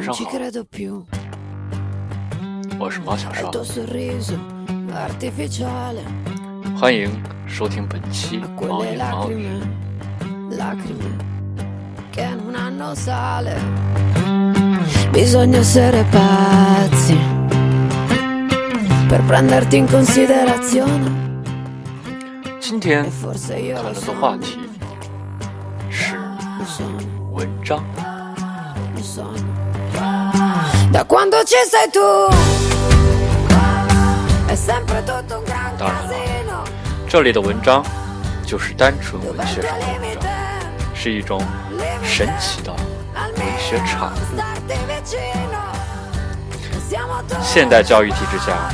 晚上好，我是毛小少，欢迎收听本期毛言毛语。今天讨论的话题是文章。当然了，这里的文章就是单纯文学上的文章，是一种神奇的文学产物。现代教育体制下，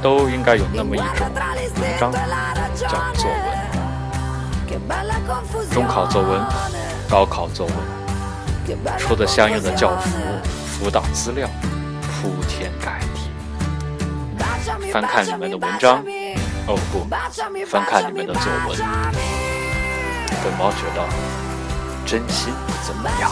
都应该有那么一种文章，叫作文。中考作文，高考作文，出的相应的教辅、辅导资料铺天盖地。翻看里面的文章，哦不，翻看里面的作文，本猫觉得真心怎么样。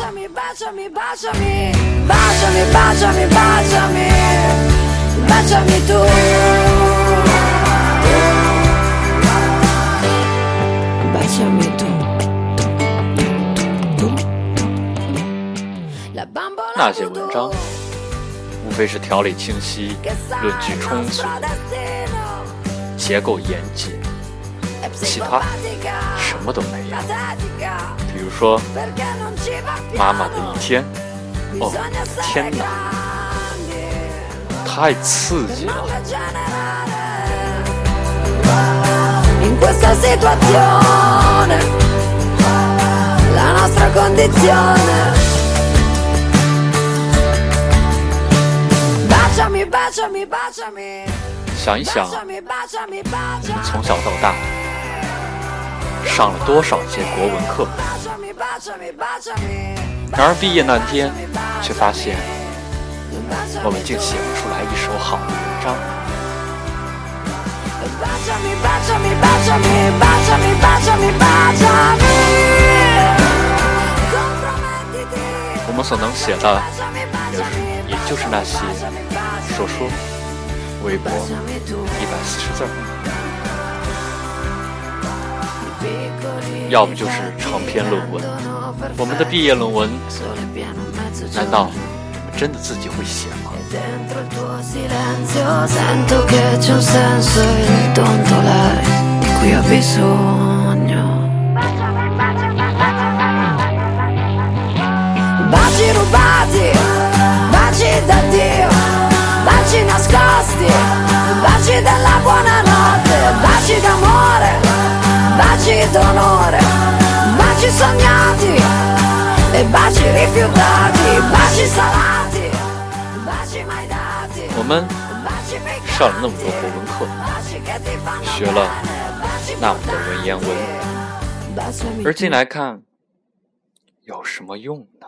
那些文章，无非是条理清晰、论据充足、结构严谨，其他什么都没有。比如说，妈妈的一天，哦，天哪，太刺激了！想一想，我们从小到大上了多少节国文课？然而毕业那天，却发现我们竟写不出来一首好的文章。我们所能写的，也就是那些说说、微博一百四十字儿，要不就是长篇论文。我们的毕业论文，难道我们真的自己会写吗？我们上了那么多国文课，学了那么多文言文，而今来看，有什么用呢？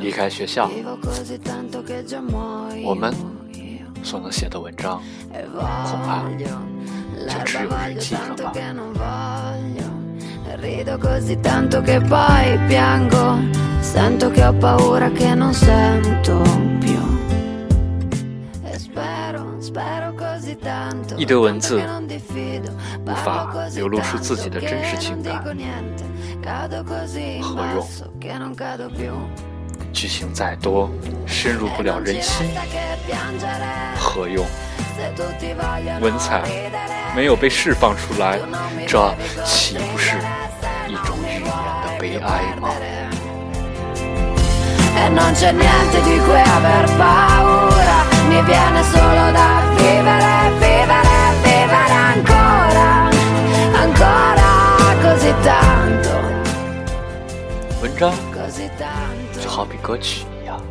离开学校，我们所能写的文章，恐怕就只有日记了吧。 一堆文字无法流露出自己的真实情感，何用？剧情再多，深入不了人心，何用？文采没有被释放出来，这岂不是一种语言的悲哀吗？文章就好比歌曲一样，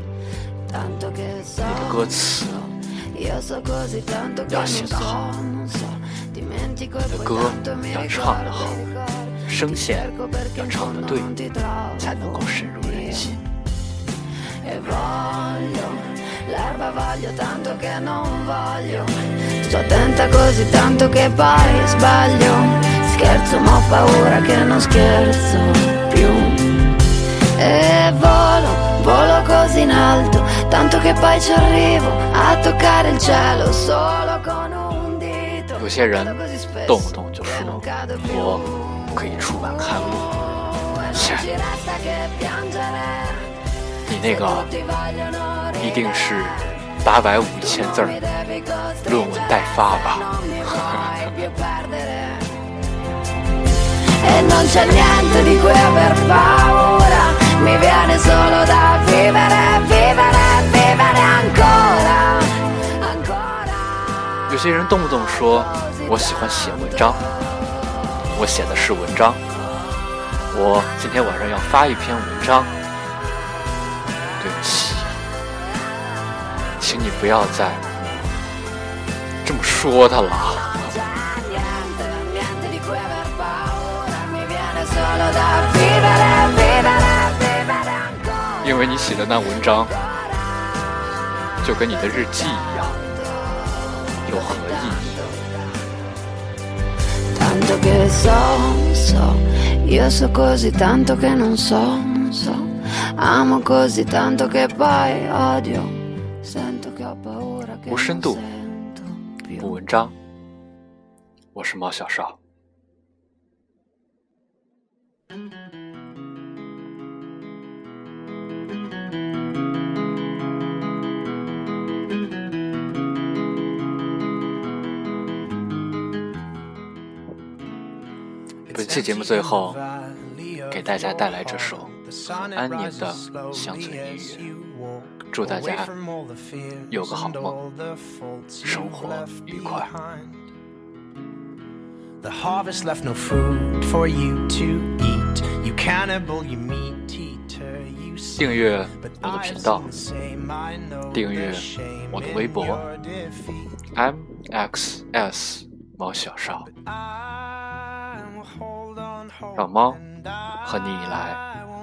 你的歌词要写得好，的歌要唱得好，声线要唱得对，才能够深入人心。有些人动不动就说我可以出版刊物，切， 你那个一定是八百五一千字儿论文待发吧？有些人动不动说我喜欢写文章，我写的是文章，我今天晚上要发一篇文章。你不要再这么说他了。因为你写的那文章，就跟你的日记一样，有何意义？无深度，无文章。我是猫小少。本期节目最后，给大家带来这首安宁的乡村音乐，祝大家有个好梦，生活愉快。订阅我的频道，订阅我的微博，mxs 猫小少。让猫和你来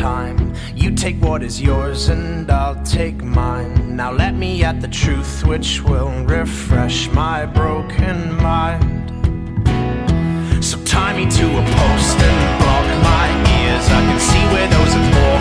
time. You take what is yours and I'll take mine. Now let me at the truth which will refresh my broken mind. So tie me to a post and block my ears. I can see where those orphans through